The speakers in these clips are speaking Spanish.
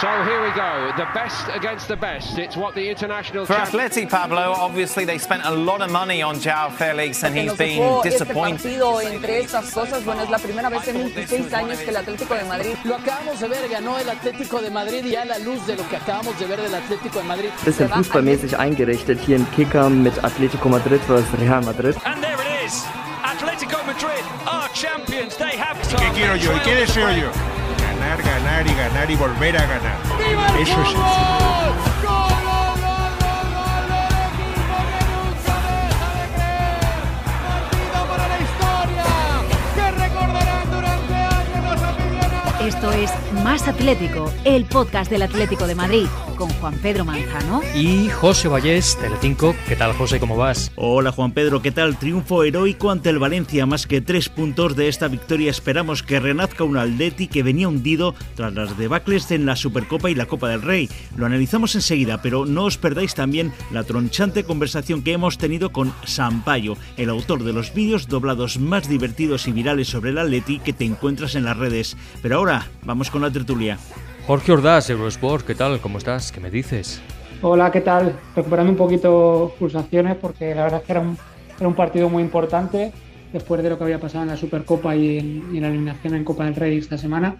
So here we go, the best against the best. It's what the international For Atleti, Pablo, obviously they spent a lot of money on Joao Felix and he's been disappointed. Este partido, entre estas cosas, bueno, es la primera vez en 26 años que el Atlético de Madrid. Lo acabamos de ver, ganó el Atlético de Madrid y a la luz de lo que acabamos de ver del Atlético de Madrid. Bisschen fußballmäßig eingerichtet hier im Kicker mit Atletico Madrid versus Real Madrid. And there it is. Atletico Madrid are champions. They have ¿Qué quiero yo? ¿Y qué deseo yo? Ganar, y ganar y volver a ganar. Eso es Esto es Más Atlético, el podcast del Atlético de Madrid, con Juan Pedro Manzano y José Vallés, Telecinco. ¿Qué tal, José? ¿Cómo vas? Hola, Juan Pedro. ¿Qué tal? Triunfo heroico ante el Valencia. Más que tres puntos de esta victoria, esperamos que renazca un Atleti que venía hundido tras las debacles en la Supercopa y la Copa del Rey. Lo analizamos enseguida, pero no os perdáis también la tronchante conversación que hemos tenido con Sampaio, el autor de los vídeos doblados más divertidos y virales sobre el Atleti que te encuentras en las redes. Pero ahora vamos con la tertulia. Jorge Ordaz, Eurosport, ¿qué tal? ¿Cómo estás? ¿Qué me dices? Hola, ¿qué tal? Recuperando un poquito pulsaciones porque la verdad es que era un, era un partido muy importante después de lo que había pasado en la Supercopa y en, y en la eliminación en Copa del Rey esta semana.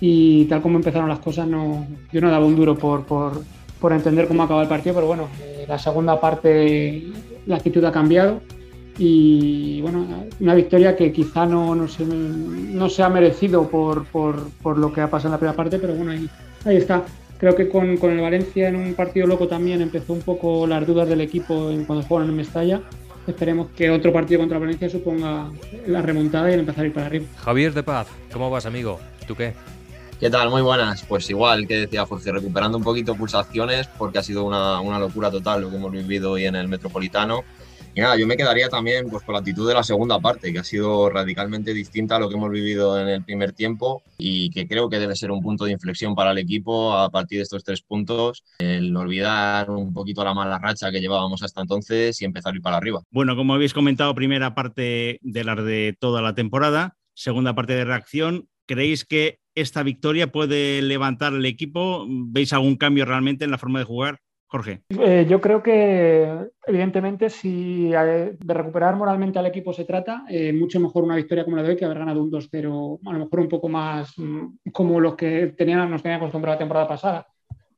Y tal como empezaron las cosas, no, yo no daba un duro por, por, por entender cómo acaba el partido, pero bueno, eh, la segunda parte la actitud ha cambiado y bueno, una victoria que quizá no, no, se, no se ha merecido por, por, por, lo que ha pasado en la primera parte, pero bueno, ahí, ahí está. Creo que con, con, el Valencia en un partido loco también empezó un poco las dudas del equipo en, cuando juegan en Mestalla. Esperemos que otro partido contra Valencia suponga la remontada y el empezar a ir para arriba. Javier de Paz, ¿cómo vas, amigo? ¿Tú qué? ¿Qué tal? Muy buenas. Pues igual que decía Jorge, recuperando un poquito pulsaciones porque ha sido una, una locura total lo que hemos vivido hoy en el Metropolitano. Y nada, yo me quedaría también pues, con la actitud de la segunda parte, que ha sido radicalmente distinta a lo que hemos vivido en el primer tiempo y que creo que debe ser un punto de inflexión para el equipo a partir de estos tres puntos, el olvidar un poquito la mala racha que llevábamos hasta entonces y empezar a ir para arriba. Bueno, como habéis comentado, primera parte de la de toda la temporada, segunda parte de reacción. ¿Creéis que esta victoria puede levantar el equipo? ¿Veis algún cambio realmente en la forma de jugar? Jorge. Eh, yo creo que, evidentemente, si de recuperar moralmente al equipo se trata, eh, mucho mejor una victoria como la de hoy que haber ganado un 2-0, a lo mejor un poco más mm, como los que tenían, nos tenían acostumbrado la temporada pasada.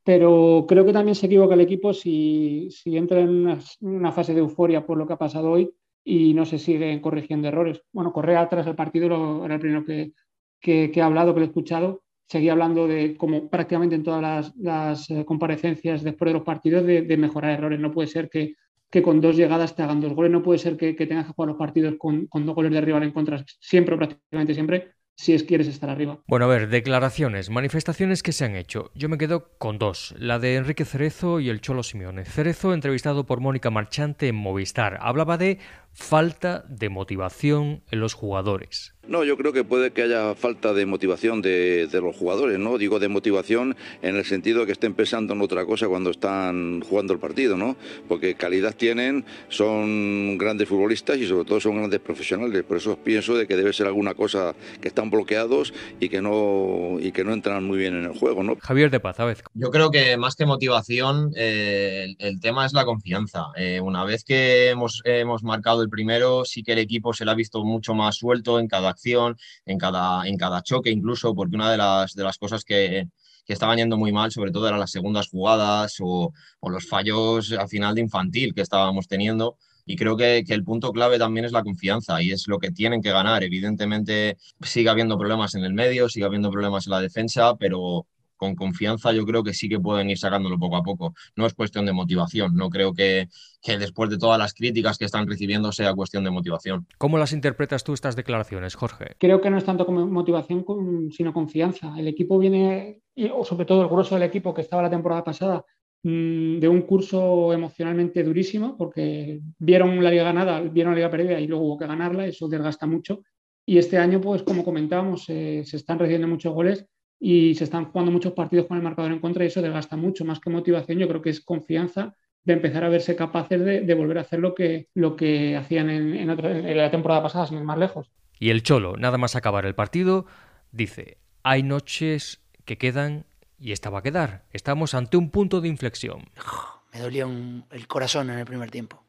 Pero creo que también se equivoca el equipo si, si entra en una, una, fase de euforia por lo que ha pasado hoy y no se siguen corrigiendo errores. Bueno, Correa tras el partido lo, era el primero que, que, que ha hablado, que lo he escuchado seguía hablando de, como prácticamente en todas las, eh, comparecencias después de los partidos, de, mejorar errores. No puede ser que, que, con dos llegadas te hagan dos goles, no puede ser que, que tengas que jugar los partidos con, con, dos goles de rival en contra, siempre prácticamente siempre, si es quieres estar arriba. Bueno, a ver, declaraciones, manifestaciones que se han hecho. Yo me quedo con dos, la de Enrique Cerezo y el Cholo Simeone. Cerezo, entrevistado por Mónica Marchante en Movistar, hablaba de falta de motivación en los jugadores. No, yo creo que puede que haya falta de motivación de, de, los jugadores, ¿no? Digo de motivación en el sentido de que estén pensando en otra cosa cuando están jugando el partido, ¿no? Porque calidad tienen, son grandes futbolistas y sobre todo son grandes profesionales. Por eso pienso de que debe ser alguna cosa que están bloqueados y que no y que no entran muy bien en el juego, ¿no? Javier de Paz, a vez. Yo creo que más que motivación, eh, el, el, tema es la confianza. Eh, una vez que hemos, hemos marcado el primero, sí que el equipo se le ha visto mucho más suelto en cada acción, en cada, en cada choque incluso, porque una de las, de las cosas que, que estaban yendo muy mal, sobre todo eran las segundas jugadas o, o los fallos al final de infantil que estábamos teniendo. Y creo que, que, el punto clave también es la confianza y es lo que tienen que ganar. Evidentemente sigue habiendo problemas en el medio, sigue habiendo problemas en la defensa, pero con confianza yo creo que sí que pueden ir sacándolo poco a poco. No es cuestión de motivación, no creo que, que, después de todas las críticas que están recibiendo sea cuestión de motivación. ¿Cómo las interpretas tú estas declaraciones, Jorge? Creo que no es tanto como motivación sino confianza. El equipo viene, o sobre todo el grueso del equipo que estaba la temporada pasada, mm, de un curso emocionalmente durísimo, porque vieron la liga ganada, vieron la liga perdida y luego hubo que ganarla, eso desgasta mucho. Y este año, pues como comentábamos, eh, se están recibiendo muchos goles y se están jugando muchos partidos con el marcador en contra y eso desgasta mucho, más que motivación, yo creo que es confianza de empezar a verse capaces de, de volver a hacer lo que, lo que hacían en, en, otra, en, la temporada pasada, sin ir más lejos. Y el Cholo, nada más acabar el partido, dice, hay noches que quedan y estaba a quedar. Estamos ante un punto de inflexión. Me dolía el corazón en el primer tiempo.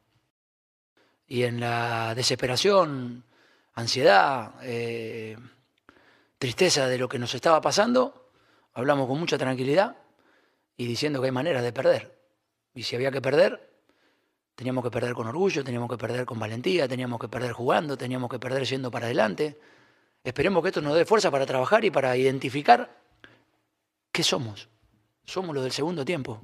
Y en la desesperación, ansiedad, eh, tristeza de lo que nos estaba pasando, hablamos con mucha tranquilidad y diciendo que hay maneras de perder. Y si había que perder, teníamos que perder con orgullo, teníamos que perder con valentía, teníamos que perder jugando, teníamos que perder siendo para adelante. Esperemos que esto nos dé fuerza para trabajar y para identificar qué somos. Somos los del segundo tiempo.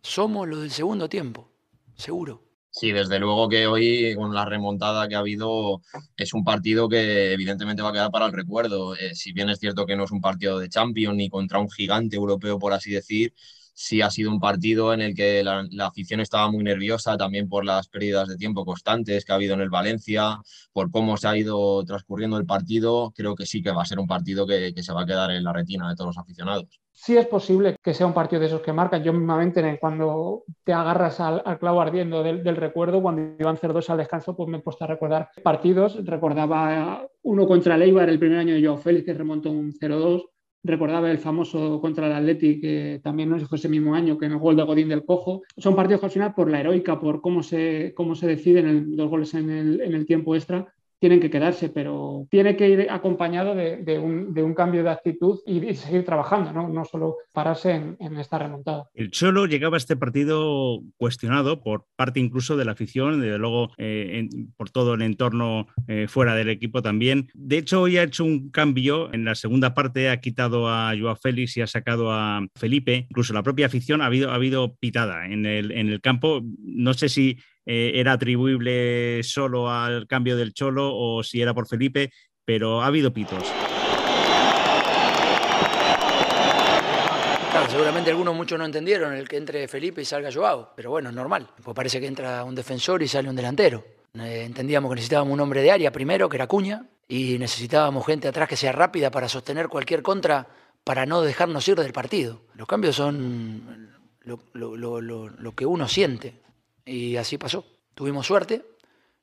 Somos los del segundo tiempo, seguro. Sí, desde luego que hoy, con la remontada que ha habido, es un partido que evidentemente va a quedar para el recuerdo. Eh, si bien es cierto que no es un partido de Champions ni contra un gigante europeo, por así decir, sí ha sido un partido en el que la, afición estaba muy nerviosa, también por las pérdidas de tiempo constantes que ha habido en el Valencia, por cómo se ha ido transcurriendo el partido. Creo que sí que va a ser un partido que, se va a quedar en la retina de todos los aficionados. Sí es posible que sea un partido de esos que marcan. Yo mismamente cuando te agarras al, clavo ardiendo del, recuerdo, cuando iban 0-2 al descanso, pues me he puesto a recordar partidos. Recordaba uno contra el el primer año de Joao Félix, que remontó un 0-2 recordaba el famoso contra el Athletic, que también no sé si fue ese mismo año, que en el gol de Godín del Cojo. Son partidos que al final, por la heroica, por cómo se, cómo se deciden los goles en el, en el tiempo extra, tienen que quedarse, pero tiene que ir acompañado de, un, cambio de actitud y, seguir trabajando, no, solo pararse en, esta remontada. El Cholo llegaba a este partido cuestionado por parte incluso de la afición, desde luego eh, por todo el entorno eh, fuera del equipo también. De hecho, hoy ha hecho un cambio en la segunda parte, ha quitado a Joao Félix y ha sacado a Felipe, incluso la propia afición ha habido, ha habido pitada en en el campo. No sé si eh, era atribuible solo al cambio del Cholo o si era por Felipe, pero ha habido pitos. seguramente algunos muchos no entendieron el que entre Felipe y salga Joao, pero bueno, es normal. Pues parece que entra un defensor y sale un delantero. Eh, entendíamos que necesitábamos un hombre de área primero, que era Cuña, y necesitábamos gente atrás que sea rápida para sostener cualquier contra, para no dejarnos ir del partido. Los cambios son lo que uno siente. Y así pasó. Tuvimos suerte,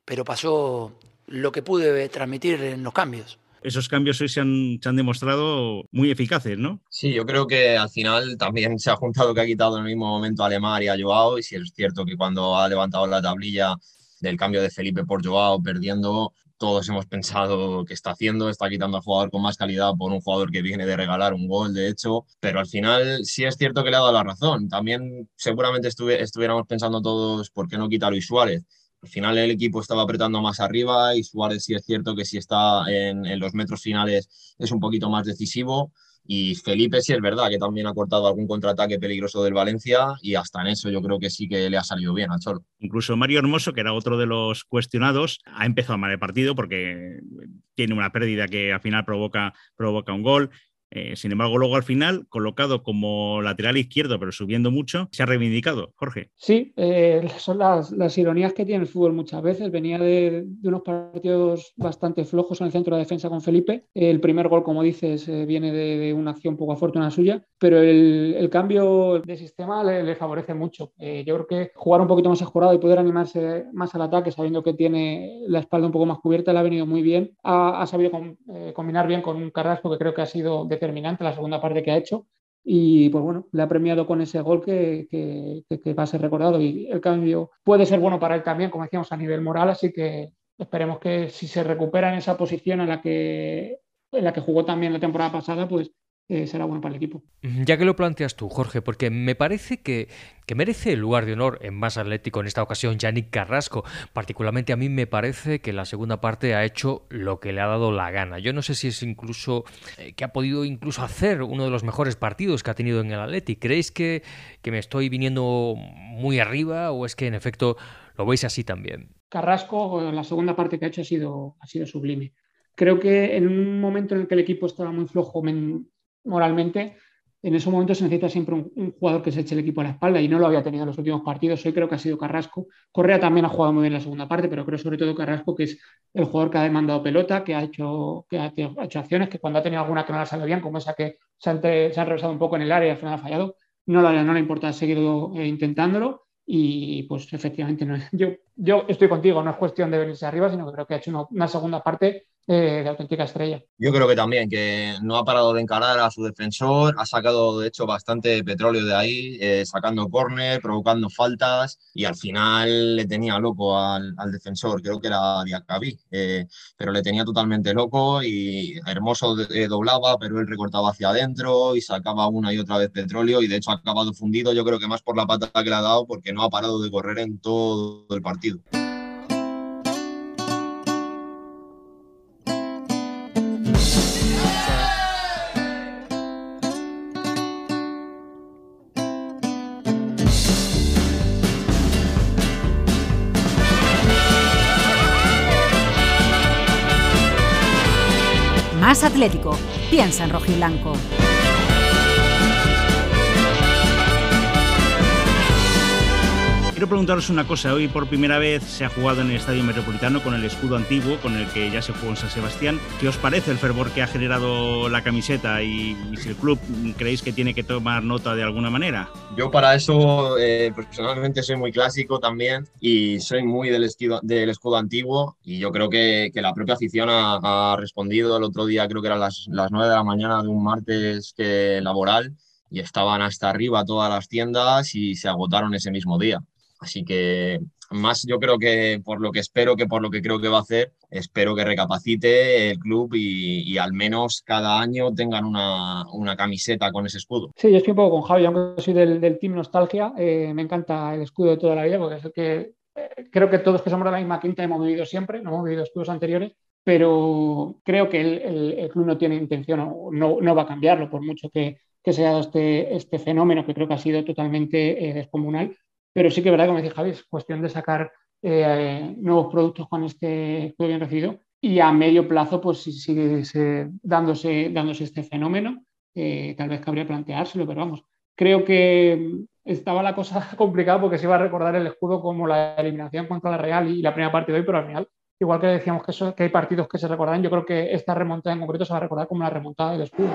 pero pasó lo que pude transmitir en los cambios. Esos cambios hoy se han, demostrado muy eficaces, ¿no? Sí, yo creo que al final también se ha juntado que ha quitado en el mismo momento a Lemar y a Joao, y si es cierto que cuando ha levantado la tablilla del cambio de Felipe por Joao, perdiendo, todos hemos pensado que está haciendo, está quitando al jugador con más calidad por un jugador que viene de regalar un gol, de hecho, pero al final sí es cierto que le ha dado la razón. También seguramente estuviéramos pensando todos, ¿por qué no quita a Luis Suárez? Al final el equipo estaba apretando más arriba y Suárez sí es cierto que si está en, en los metros finales es un poquito más decisivo y Felipe sí es verdad que también ha cortado algún contraataque peligroso del Valencia y hasta en eso yo creo que sí que le ha salido bien al Cholo. Incluso Mario Hermoso, que era otro de los cuestionados, ha empezado mal el partido porque tiene una pérdida que al final provoca, provoca un gol. Eh, sin embargo, luego al final, colocado como lateral izquierdo, pero subiendo mucho, se ha reivindicado. Jorge. Sí, eh, son las, ironías que tiene el fútbol muchas veces. Venía de, unos partidos bastante flojos en el centro de defensa con Felipe. El primer gol, como dices, eh, viene de, una acción poco afortunada suya, pero el, cambio de sistema le, favorece mucho. yo creo que jugar un poquito más escurado y poder animarse más al ataque, sabiendo que tiene la espalda un poco más cubierta, le ha venido muy bien. Ha, sabido combinar bien con un Carrasco que creo que ha sido de determinante la segunda parte que ha hecho. Y pues bueno, le ha premiado con ese gol que, que, va a ser recordado. Y el cambio puede ser bueno para él también, como decíamos, a nivel moral. Así que esperemos que si se recupera en esa posición en la que, en la que jugó también la temporada pasada, pues eh, será bueno para el equipo. Ya que lo planteas tú, Jorge, porque me parece que, que, merece el lugar de honor en más atlético en esta ocasión Yannick Carrasco. Particularmente a mí me parece que la segunda parte ha hecho lo que le ha dado la gana. Yo no sé si es incluso eh, que ha podido incluso hacer uno de los mejores partidos que ha tenido en el Atleti. ¿Creéis que, que me estoy viniendo muy arriba o es que en efecto lo veis así también? Carrasco, la segunda parte que ha hecho ha sido, ha sido sublime. Creo que en un momento en el que el equipo estaba muy flojo moralmente, en ese momento se necesita siempre un, jugador que se eche el equipo a la espalda y no lo había tenido en los últimos partidos. Hoy creo que ha sido Carrasco. Correa también ha jugado muy bien en la segunda parte, pero creo sobre todo Carrasco, que es el jugador que ha demandado pelota, que ha hecho, que ha, hecho acciones, que cuando ha tenido alguna que no la salido bien, como esa que se han, se regresado un poco en el área y al final ha fallado, no, le, no le importa seguir eh, intentándolo. Y pues efectivamente, no, yo, yo estoy contigo, no es cuestión de venirse arriba, sino que creo que ha hecho una segunda parte eh, de auténtica estrella. Yo creo que también, que no ha parado de encarar a su defensor, ha sacado de hecho bastante petróleo de ahí, eh, sacando córner, provocando faltas y al final le tenía loco al, defensor, creo que era Diacabí, eh, pero le tenía totalmente loco y Hermoso doblaba, pero él recortaba hacia adentro y sacaba una y otra vez petróleo y de hecho ha acabado fundido, yo creo que más por la pata que le ha dado porque no ha parado de correr en todo el partido. Más Atlético. Piensa en rojiblanco. Quiero preguntaros una cosa. Hoy por primera vez se ha jugado en el Estadio Metropolitano con el escudo antiguo, con el que ya se jugó en San Sebastián. ¿Qué os parece el fervor que ha generado la camiseta y, si el club creéis que tiene que tomar nota de alguna manera? Yo para eso eh, personalmente soy muy clásico también y soy muy del, escudo, del escudo antiguo y yo creo que, que la propia afición ha, ha, respondido el otro día, creo que eran las, las 9 de la mañana de un martes que, laboral y estaban hasta arriba todas las tiendas y se agotaron ese mismo día. Así que más yo creo que por lo que espero que por lo que creo que va a hacer, espero que recapacite el club y, al menos cada año tengan una, una, camiseta con ese escudo. Sí, yo estoy un poco con Javi, aunque soy del, del Team Nostalgia, eh, me encanta el escudo de toda la vida porque es el que eh, creo que todos que somos de la misma quinta hemos vivido siempre, no hemos vivido escudos anteriores, pero creo que el, el, club no tiene intención o no, no, va a cambiarlo por mucho que, que se dado este, este fenómeno que creo que ha sido totalmente eh, descomunal pero sí que es verdad, como decía Javi, es cuestión de sacar eh, nuevos productos con este juego bien recibido y a medio plazo pues sigue dándose, dándose este fenómeno. Eh, tal vez cabría planteárselo, pero vamos, creo que estaba la cosa complicada porque se iba a recordar el escudo como la eliminación contra la Real y la primera parte de hoy, pero al final, igual que decíamos que, eso, que hay partidos que se recordan, yo creo que esta remontada en concreto se va a recordar como la remontada del escudo.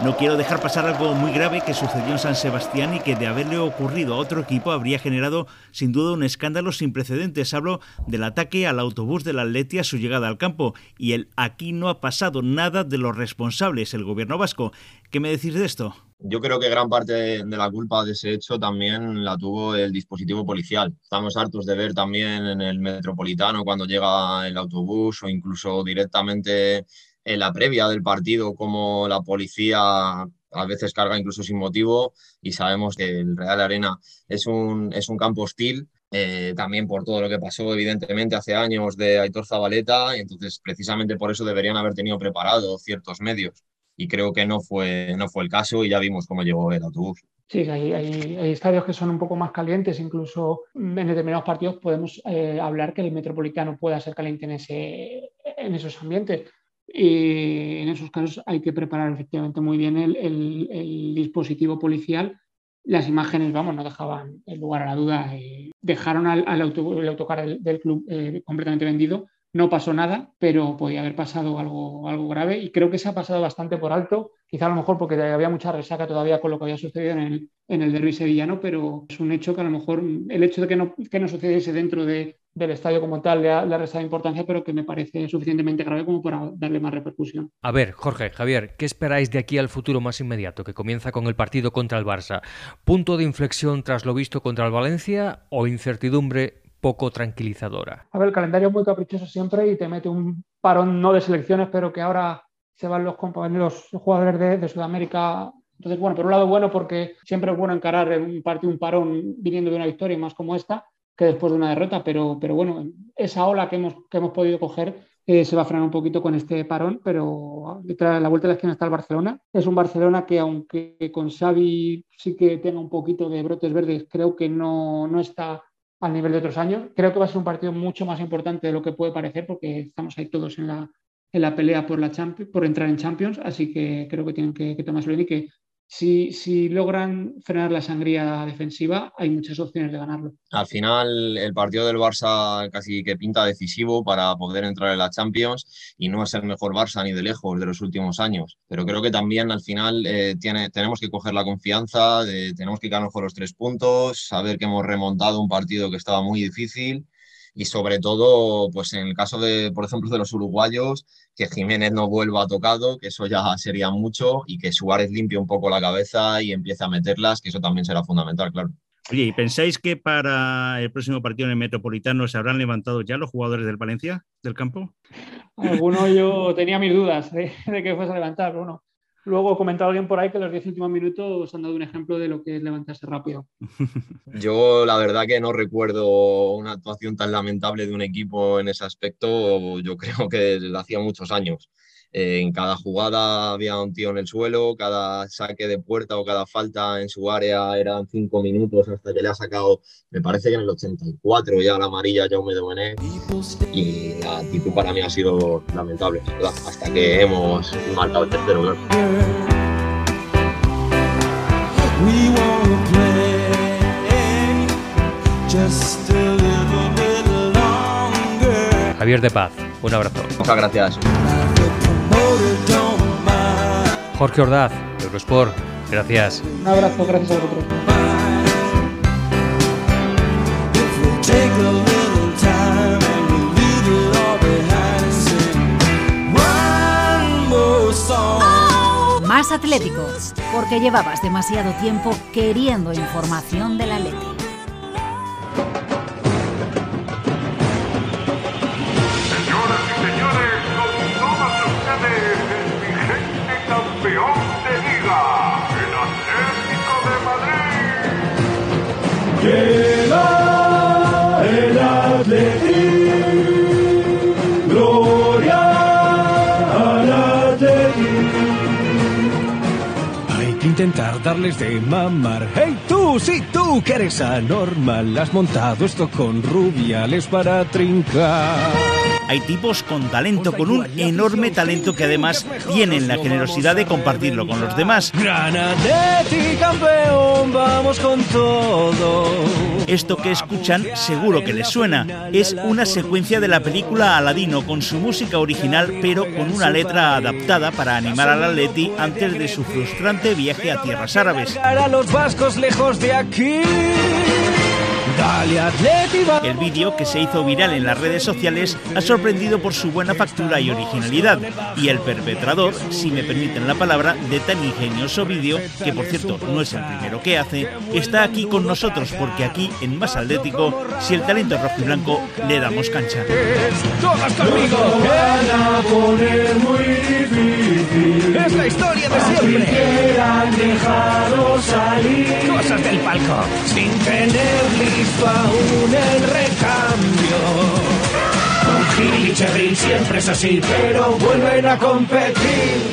No quiero dejar pasar algo muy grave que sucedió en San Sebastián y que de haberle ocurrido a otro equipo habría generado sin duda un escándalo sin precedentes. Hablo del ataque al autobús del Atleti a su llegada al campo y el aquí no ha pasado nada de los responsables, el gobierno vasco. ¿Qué me decís de esto? Yo creo que gran parte de la culpa de ese hecho también la tuvo el dispositivo policial. Estamos hartos de ver también en el metropolitano cuando llega el autobús o incluso directamente en la previa del partido como la policía a veces carga incluso sin motivo y sabemos que el Real Arena es un, es un campo hostil, eh, también por todo lo que pasó evidentemente hace años de Aitor Zabaleta y entonces precisamente por eso deberían haber tenido preparado ciertos medios y creo que no fue, no fue el caso y ya vimos cómo llegó el autobús. Sí, hay, hay, hay, estadios que son un poco más calientes, incluso en determinados partidos podemos eh, hablar que el Metropolitano pueda ser caliente en, ese, en esos ambientes. Y en esos casos hay que preparar efectivamente muy bien el, dispositivo policial. Las imágenes, vamos, no dejaban lugar a la duda. Eh, dejaron al, el autocar del, club eh, completamente vendido. No pasó nada, pero podía haber pasado algo, grave y creo que se ha pasado bastante por alto. Quizá a lo mejor porque había mucha resaca todavía con lo que había sucedido en el, en el derby sevillano, pero es un hecho que a lo mejor el hecho de que no, que no sucediese dentro de, del estadio como tal le ha, le ha, restado importancia, pero que me parece suficientemente grave como para darle más repercusión. A ver, Jorge, Javier, ¿qué esperáis de aquí al futuro más inmediato, que comienza con el partido contra el Barça? ¿Punto de inflexión tras lo visto contra el Valencia o incertidumbre poco tranquilizadora? A ver, el calendario es muy caprichoso siempre y te mete un parón no de selecciones, pero que ahora se van los compañeros los jugadores de, de Sudamérica entonces, bueno, por un lado bueno porque siempre es bueno encarar un partido, un parón viniendo de una victoria más como esta, que después de una derrota, pero, pero bueno, esa ola que hemos, que hemos podido coger eh, se va a frenar un poquito con este parón, pero de la vuelta de la esquina está el Barcelona. Es un Barcelona que aunque con Xavi sí que tenga un poquito de brotes verdes, creo que no, no está al nivel de otros años. Creo que va a ser un partido mucho más importante de lo que puede parecer, porque estamos ahí todos en la, en la pelea por, la por entrar en Champions, así que creo que tienen que, que tomárselo bien y que si, logran frenar la sangría defensiva, hay muchas opciones de ganarlo. Al final, el partido del Barça casi que pinta decisivo para poder entrar en la Champions y no es el mejor Barça ni de lejos de los últimos años. Pero creo que también al final eh, tenemos que coger la confianza, tenemos que ganar por los tres puntos, saber que hemos remontado un partido que estaba muy difícil y sobre todo, pues en el caso de, por ejemplo, de los uruguayos, que Jiménez no vuelva tocado, que eso ya sería mucho, y que Suárez limpie un poco la cabeza y empiece a meterlas, que eso también será fundamental, claro. Oye, ¿y pensáis que para el próximo partido en el Metropolitano se habrán levantado ya los jugadores del Valencia, del campo? Alguno yo tenía mis dudas de, que fuese a levantar, pero no. Luego comentado alguien por ahí que los 10 últimos minutos han dado un ejemplo de lo que es levantarse rápido. Yo la verdad que no recuerdo una actuación tan lamentable de un equipo en ese aspecto, yo creo que hacía muchos años. Eh, en cada jugada había un tío en el suelo, cada saque de puerta o cada falta en su área eran cinco minutos hasta que le ha sacado, me parece que en el 84 ya la amarilla ya me Domenech y la actitud para mí ha sido lamentable, hasta que hemos marcado el tercero. Javier de Paz, un abrazo. Muchas gracias. Jorge Ordaz, Eurosport, gracias. Un abrazo, gracias a vosotros. Más Atlético, porque llevabas demasiado tiempo queriendo información de la Leti. Darles de mamar. ¡Hey tú! Sí, tú que eres anormal. Has montado esto con rubiales para trincar. Hay tipos con talento, con un enorme talento que además tienen la generosidad de compartirlo con los demás. Campeón, vamos con todo. Esto que escuchan seguro que les suena. Es una secuencia de la película Aladino con su música original pero con una letra adaptada para animar al Atleti antes de su frustrante viaje a tierras árabes. A los vascos lejos de aquí. El vídeo, que se hizo viral en las redes sociales, ha sorprendido por su buena factura y originalidad. Y el perpetrador, si me permiten la palabra, de tan ingenioso vídeo, que por cierto no es el primero que hace, está aquí con nosotros porque aquí en Más Atlético, si el talento es rojo y blanco, le damos cancha. ¡Todas conmigo! a poner muy difícil. Es la historia de siempre. han dejado salir. Cosas del palco. Sin tener listo aún el recambio. Cherry siempre es así, pero vuelven a competir.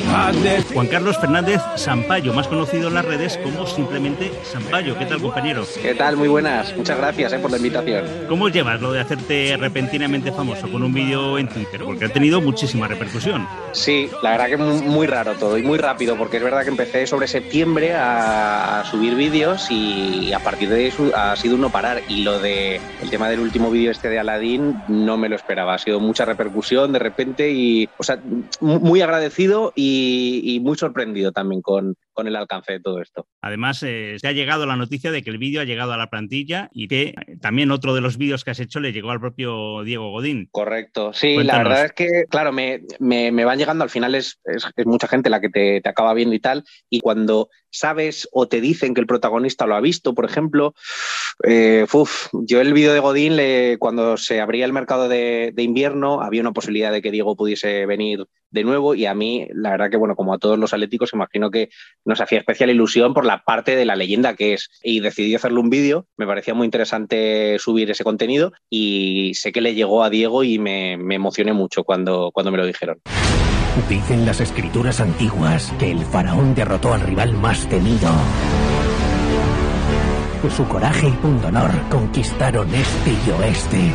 Juan Carlos Fernández Sampaio, más conocido en las redes como simplemente Sampaio. ¿Qué tal, compañero? ¿Qué tal? Muy buenas. Muchas gracias eh, por la invitación. ¿Cómo llevas lo de hacerte repentinamente famoso con un vídeo en Twitter? Porque ha tenido muchísima repercusión. Sí, la verdad que muy raro todo y muy rápido, porque es verdad que empecé sobre septiembre a, subir vídeos y a partir de eso ha sido uno parar. Y lo de el tema del último vídeo este de Aladdin no me lo esperaba. Ha sido mucha repercusión de repente y, o sea, muy agradecido y, muy sorprendido también con, con, el alcance de todo esto. Además, eh, se ha llegado la noticia de que el vídeo ha llegado a la plantilla y que eh, también otro de los vídeos que has hecho le llegó al propio Diego Godín. Correcto, sí, la verdad es que, claro, me, me, me, van llegando, al final es, es, mucha gente la que te, te acaba viendo y tal, y cuando sabes o te dicen que el protagonista lo ha visto, por ejemplo, eh, yo el vídeo de Godín, le, cuando se abría el mercado de, invierno, había una posibilidad de que Diego pudiese venir de nuevo y a mí, la verdad que, bueno, como a todos los atléticos, imagino que nos hacía especial ilusión por la parte de la leyenda que es y decidí hacerle un vídeo, me parecía muy interesante subir ese contenido y sé que le llegó a Diego y me, emocioné mucho cuando, cuando me lo dijeron. Dicen las escrituras antiguas que el faraón derrotó al rival más temido. Su coraje y pundonor conquistaron este y oeste,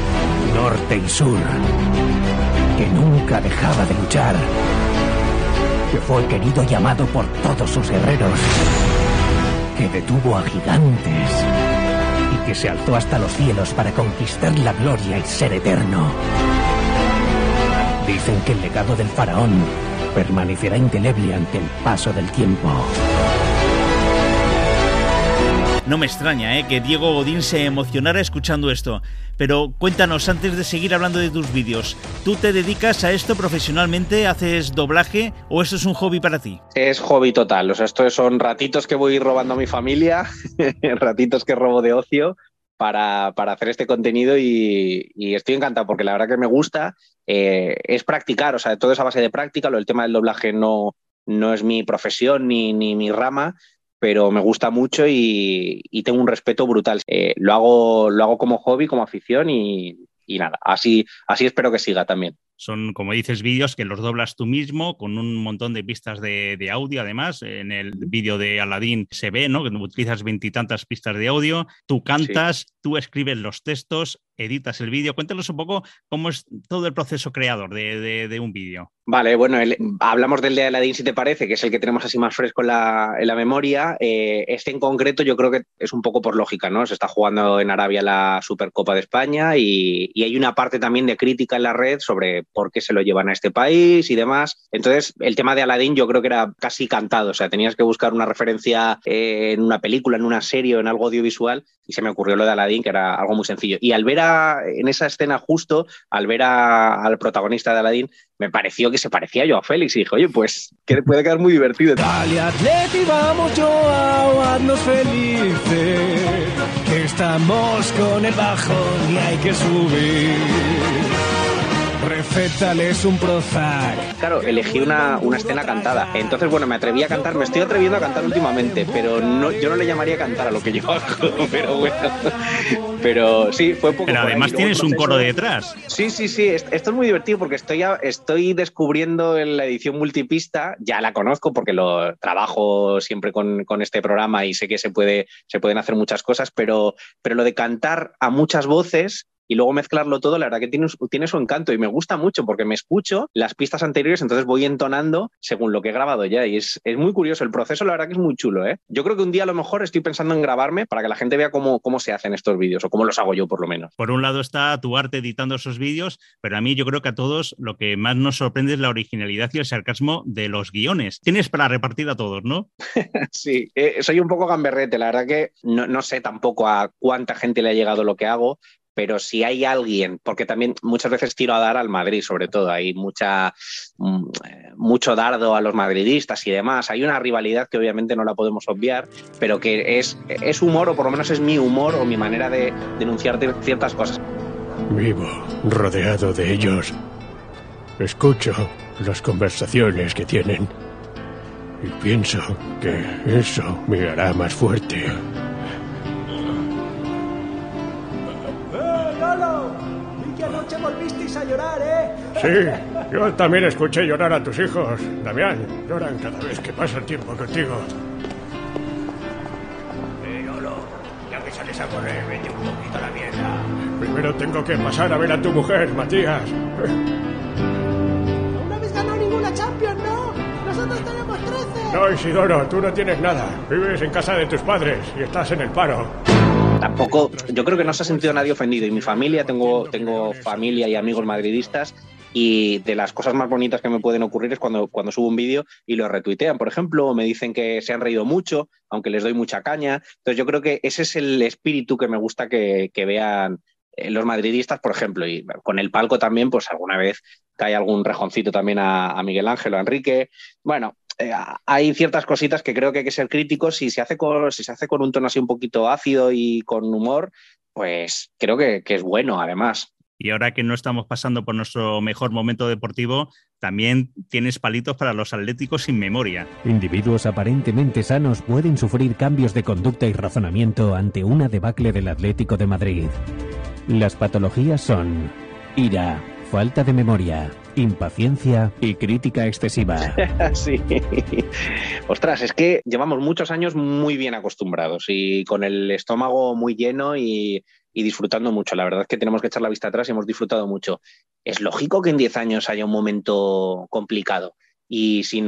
norte y sur, que nunca dejaba de luchar, que fue querido y amado por todos sus guerreros que detuvo a gigantes y que se alzó hasta los cielos para conquistar la gloria y ser eterno. Dicen que el legado del faraón permanecerá indeleble ante el paso del tiempo. No me extraña ¿eh? que Diego Godín se emocionara escuchando esto. Pero cuéntanos, antes de seguir hablando de tus vídeos, ¿tú te dedicas a esto profesionalmente? ¿Haces doblaje o esto es un hobby para ti? Es hobby total, o sea, estos son ratitos que voy robando a mi familia, ratitos que robo de ocio para, hacer este contenido y, estoy encantado porque la verdad que me gusta. Eh, es practicar, o sea, todo es a base de práctica, lo, el tema del doblaje no, no es mi profesión ni, ni mi rama, pero me gusta mucho y, tengo un respeto brutal. Eh, lo, hago, lo hago como hobby, como afición y, nada, así, así espero que siga también. Son, como dices, vídeos que los doblas tú mismo con un montón de pistas de, de audio. Además, en el vídeo de Aladdin se ve ¿no? que utilizas veintitantas pistas de audio. Tú cantas, tú escribes los textos, editas el vídeo. Cuéntanos un poco cómo es todo el proceso creador de, un vídeo. Vale, bueno, hablamos del de Aladdin, si te parece, que es el que tenemos así más fresco en la, memoria. Eh, este en concreto yo creo que es un poco por lógica, ¿no? Se está jugando en Arabia la Supercopa de España y, hay una parte también de crítica en la red sobre por qué se lo llevan a este país y demás. Entonces, el tema de Aladdin yo creo que era casi cantado, o sea, tenías que buscar una referencia eh, en una película, en una serie o en algo audiovisual y se me ocurrió lo de Aladdin, que era algo muy sencillo. Y al ver en esa escena justo, al ver al protagonista de Aladdin, me pareció que se parecía yo a Félix y dije, oye, pues que puede quedar muy divertido. Dale, Atleti, vamos yo a felices, estamos con el bajo y hay que subir. Recétales un Prozac. Claro, elegí una, una, escena cantada. Entonces, bueno, me atreví a cantar, me estoy atreviendo a cantar últimamente, pero no, yo no le llamaría cantar a lo que yo hago, pero bueno. Pero sí, fue poco. Pero además tienes un coro detrás. Sí, sí, sí. Esto es muy divertido porque estoy, estoy descubriendo en la edición multipista, ya la conozco porque lo trabajo siempre con, con este programa y sé que se, puede, se pueden hacer muchas cosas, pero, pero lo de cantar a muchas voces y luego mezclarlo todo, la verdad que tiene, tiene su encanto y me gusta mucho porque me escucho las pistas anteriores, entonces voy entonando según lo que he grabado ya y es, es muy curioso. El proceso, la verdad que es muy chulo. ¿eh? Yo creo que un día a lo mejor estoy pensando en grabarme para que la gente vea cómo, cómo se hacen estos vídeos o cómo los hago yo por lo menos. Por un lado está tu arte editando esos vídeos, pero a mí yo creo que a todos lo que más nos sorprende es la originalidad y el sarcasmo de los guiones. Tienes para repartir a todos, ¿no? sí, eh, soy un poco gamberrete, la verdad que no, no sé tampoco a cuánta gente le ha llegado lo que hago, pero si hay alguien, porque también muchas veces tiro a dar al Madrid, sobre todo, hay mucha, mm, mucho dardo a los madridistas y demás, hay una rivalidad que obviamente no la podemos obviar, pero que es, es humor, o por lo menos es mi humor o mi manera de denunciar ciertas cosas. Vivo rodeado de ellos. Escucho las conversaciones que tienen y pienso que eso me hará más fuerte. A llorar, ¿eh? Sí, yo también escuché llorar a tus hijos. Damián, lloran cada vez que pasa el tiempo contigo. Eh, Lolo, ya que sales a correr, vete un poquito a la mierda. Primero tengo que pasar a ver a tu mujer, Matías. No habéis ganado ninguna Champions, ¿no? Nosotros tenemos 13. No, Isidoro, tú no tienes nada. Vives en casa de tus padres y estás en el paro tampoco, yo creo que no se ha sentido nadie ofendido. Y mi familia, tengo, tengo familia y amigos madridistas, y de las cosas más bonitas que me pueden ocurrir es cuando, cuando subo un vídeo y lo retuitean, por ejemplo, o me dicen que se han reído mucho, aunque les doy mucha caña. Entonces yo creo que ese es el espíritu que me gusta que, vean eh, los madridistas, por ejemplo, y con el palco también, pues alguna vez cae algún rejoncito también a, a Miguel Ángel o a Enrique. Bueno, eh, hay ciertas cositas que creo que hay que ser críticos. Si se hace con, si se hace con un tono así un poquito ácido y con humor, pues creo que, es bueno, además. Y ahora que no estamos pasando por nuestro mejor momento deportivo, también tienes palitos para los atléticos sin memoria. Individuos aparentemente sanos pueden sufrir cambios de conducta y razonamiento ante una debacle del Atlético de Madrid. Las patologías son ira, falta de memoria, impaciencia y crítica excesiva. sí. Ostras, es que llevamos muchos años muy bien acostumbrados y con el estómago muy lleno y, disfrutando mucho. La verdad es que tenemos que echar la vista atrás y hemos disfrutado mucho. Es lógico que en 10 años haya un momento complicado. Y si,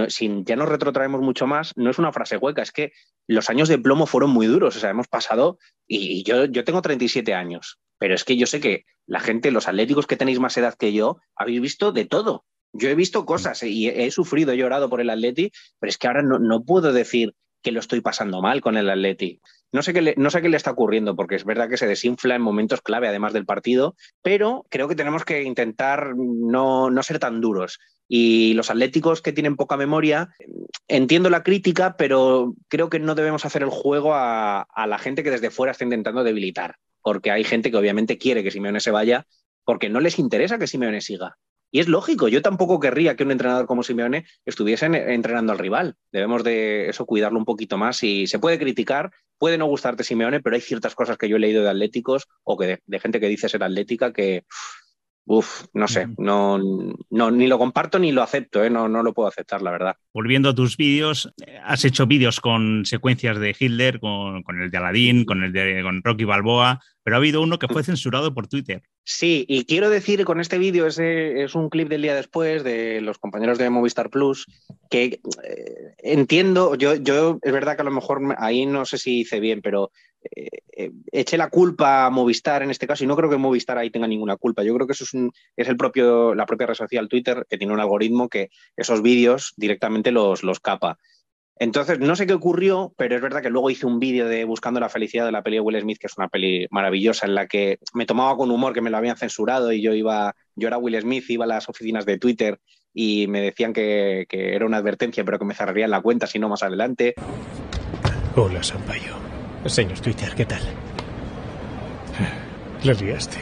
ya nos retrotraemos mucho más, no es una frase hueca, es que los años de plomo fueron muy duros. O sea, hemos pasado, y yo, yo tengo 37 años, pero es que yo sé que la gente, los atléticos que tenéis más edad que yo, habéis visto de todo. Yo he visto cosas y he, sufrido, he llorado por el Atleti, pero es que ahora no, no puedo decir que lo estoy pasando mal con el Atleti. No sé, qué le, no sé qué le está ocurriendo, porque es verdad que se desinfla en momentos clave, además del partido, pero creo que tenemos que intentar no, no ser tan duros. Y los atléticos que tienen poca memoria, entiendo la crítica, pero creo que no debemos hacer el juego a, a la gente que desde fuera está intentando debilitar, porque hay gente que obviamente quiere que Simeone se vaya, porque no les interesa que Simeone siga. Y es lógico, yo tampoco querría que un entrenador como Simeone estuviese entrenando al rival. Debemos de eso cuidarlo un poquito más y se puede criticar, puede no gustarte Simeone, pero hay ciertas cosas que yo he leído de atléticos o que de, gente que dice ser atlética que, no sé, no, no, ni lo comparto ni lo acepto, ¿eh? no, no lo puedo aceptar, la verdad. Volviendo a tus vídeos, has hecho vídeos con secuencias de Hitler, con, con el de Aladdin, con el de con Rocky Balboa, pero ha habido uno que fue censurado por Twitter. Sí, y quiero decir con este vídeo, ese es un clip del día después de los compañeros de Movistar Plus, que eh, entiendo, yo, yo es verdad que a lo mejor ahí no sé si hice bien, pero eh, eh, eché la culpa a Movistar en este caso y no creo que Movistar ahí tenga ninguna culpa. Yo creo que eso es, es el propio, la propia red social Twitter que tiene un algoritmo que esos vídeos directamente los, los capa. Entonces, no sé qué ocurrió, pero es verdad que luego hice un vídeo de Buscando la felicidad de la peli de Will Smith, que es una peli maravillosa, en la que me tomaba con humor que me lo habían censurado y yo iba, yo era Will Smith, iba a las oficinas de Twitter y me decían que, era una advertencia, pero que me cerrarían la cuenta si no más adelante. Hola, Sampaio. Señor Twitter, ¿qué tal? Lo liaste.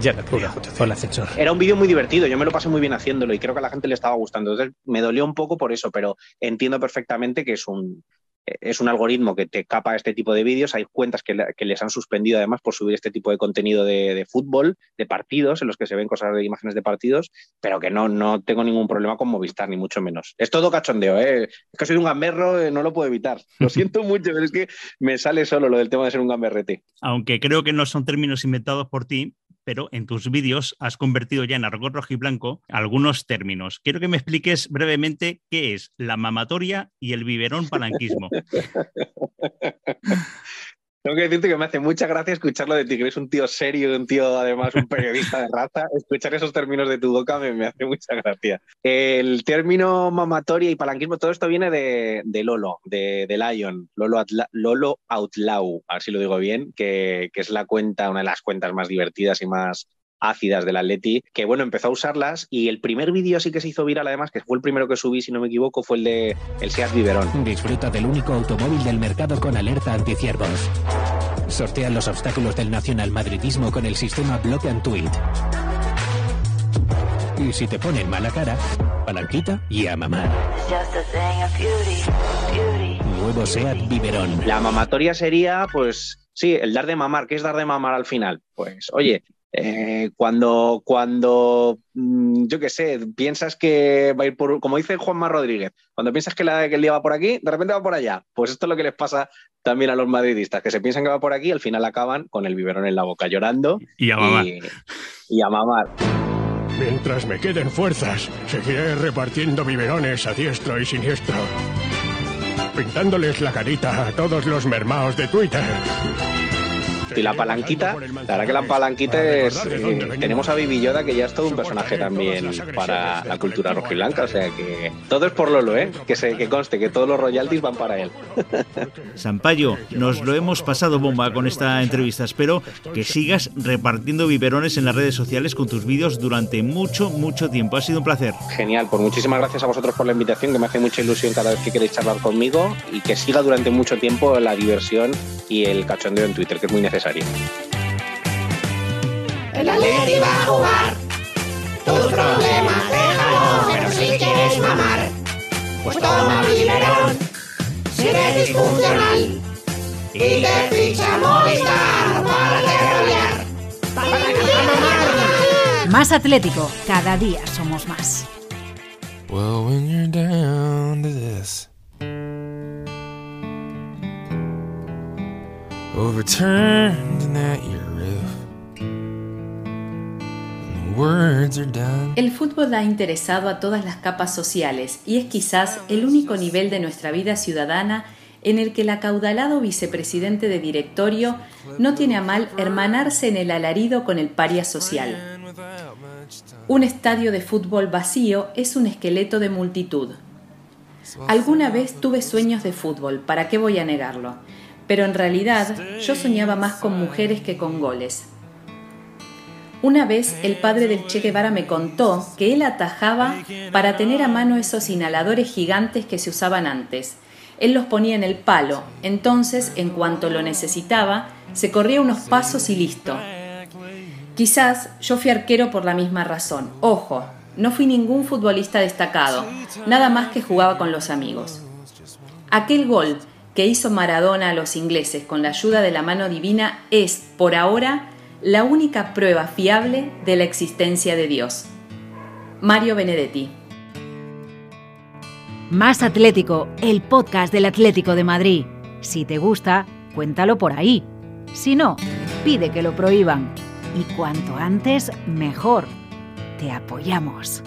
Ya la pude el ascensor. Era un vídeo muy divertido, yo me lo pasé muy bien haciéndolo y creo que a la gente le estaba gustando. Entonces me dolió un poco por eso, pero entiendo perfectamente que es un, es un algoritmo que te capa este tipo de vídeos. Hay cuentas que, les han suspendido además por subir este tipo de contenido de, fútbol, de partidos, en los que se ven cosas de imágenes de partidos, pero que no, no tengo ningún problema con Movistar, ni mucho menos. Es todo cachondeo, ¿eh? Es que soy un gamberro, eh, no lo puedo evitar. Lo siento mucho, pero es que me sale solo lo del tema de ser un gamberrete. Aunque creo que no son términos inventados por ti, pero en tus vídeos has convertido ya en argot rojo y blanco algunos términos. Quiero que me expliques brevemente qué es la mamatoria y el biberón palanquismo. Tengo que decirte que me hace mucha gracia escucharlo de ti, que eres un tío serio, un tío además un periodista de raza. Escuchar esos términos de tu boca me, hace mucha gracia. El término mamatoria y palanquismo, todo esto viene de, Lolo, de, Lion, Lolo, Lolo Outlaw, a ver si lo digo bien, que, que es la cuenta, una de las cuentas más divertidas y más ácidas del Atleti, que bueno, empezó a usarlas y el primer vídeo sí que se hizo viral además, que fue el primero que subí, si no me equivoco, fue el de el Seat Biberón. Disfruta del único automóvil del mercado con alerta anticiervos. Sortea los obstáculos del nacional madridismo con el sistema Block and Tweet. Y si te ponen mala cara, palanquita y a mamar. Nuevo Seat Biberón. La mamatoria sería, pues, sí, el dar de mamar. ¿Qué es dar de mamar al final? Pues, oye, eh, cuando, cuando mm, yo qué sé, piensas que va a ir por, como dice Juanma Rodríguez, cuando piensas que, la, que el día va por aquí, de repente va por allá. Pues esto es lo que les pasa también a los madridistas, que se piensan que va por aquí, al final acaban con el biberón en la boca llorando. Y a mamar. Y, a mamar. Mientras me queden fuerzas, seguiré repartiendo biberones a diestro y siniestro, pintándoles la carita a todos los mermaos de Twitter. Y la palanquita, la verdad que la palanquita es. Eh, tenemos a Bibi Yoda, que ya es todo un personaje también para la cultura rojiblanca. O sea que todo es por Lolo, ¿eh? Que, se, que conste que todos los royalties van para él. Sampaio, nos lo hemos pasado bomba con esta entrevista. Espero que sigas repartiendo biberones en las redes sociales con tus vídeos durante mucho, mucho tiempo. Ha sido un placer. Genial, pues muchísimas gracias a vosotros por la invitación, que me hace mucha ilusión cada vez que queréis charlar conmigo y que siga durante mucho tiempo la diversión y el cachondeo en Twitter, que es muy necesario. El Atleti va a jugar. Tus problemas déjalo, pero si quieres mamar, pues toma biberón. Si eres disfuncional y te ficha Movistar para terrorear. Más Atlético, cada día somos más. Well, when you're down to this. El fútbol ha interesado a todas las capas sociales y es quizás el único nivel de nuestra vida ciudadana en el que el acaudalado vicepresidente de directorio no tiene a mal hermanarse en el alarido con el paria social. Un estadio de fútbol vacío es un esqueleto de multitud. Alguna vez tuve sueños de fútbol, ¿para qué voy a negarlo? Pero en realidad yo soñaba más con mujeres que con goles. Una vez el padre del Che Guevara me contó que él atajaba para tener a mano esos inhaladores gigantes que se usaban antes. Él los ponía en el palo, entonces en cuanto lo necesitaba, se corría unos pasos y listo. Quizás yo fui arquero por la misma razón. Ojo, no fui ningún futbolista destacado, nada más que jugaba con los amigos. Aquel gol que hizo Maradona a los ingleses con la ayuda de la mano divina es, por ahora, la única prueba fiable de la existencia de Dios. Mario Benedetti. Más Atlético, el podcast del Atlético de Madrid. Si te gusta, cuéntalo por ahí. Si no, pide que lo prohíban. Y cuanto antes, mejor. Te apoyamos.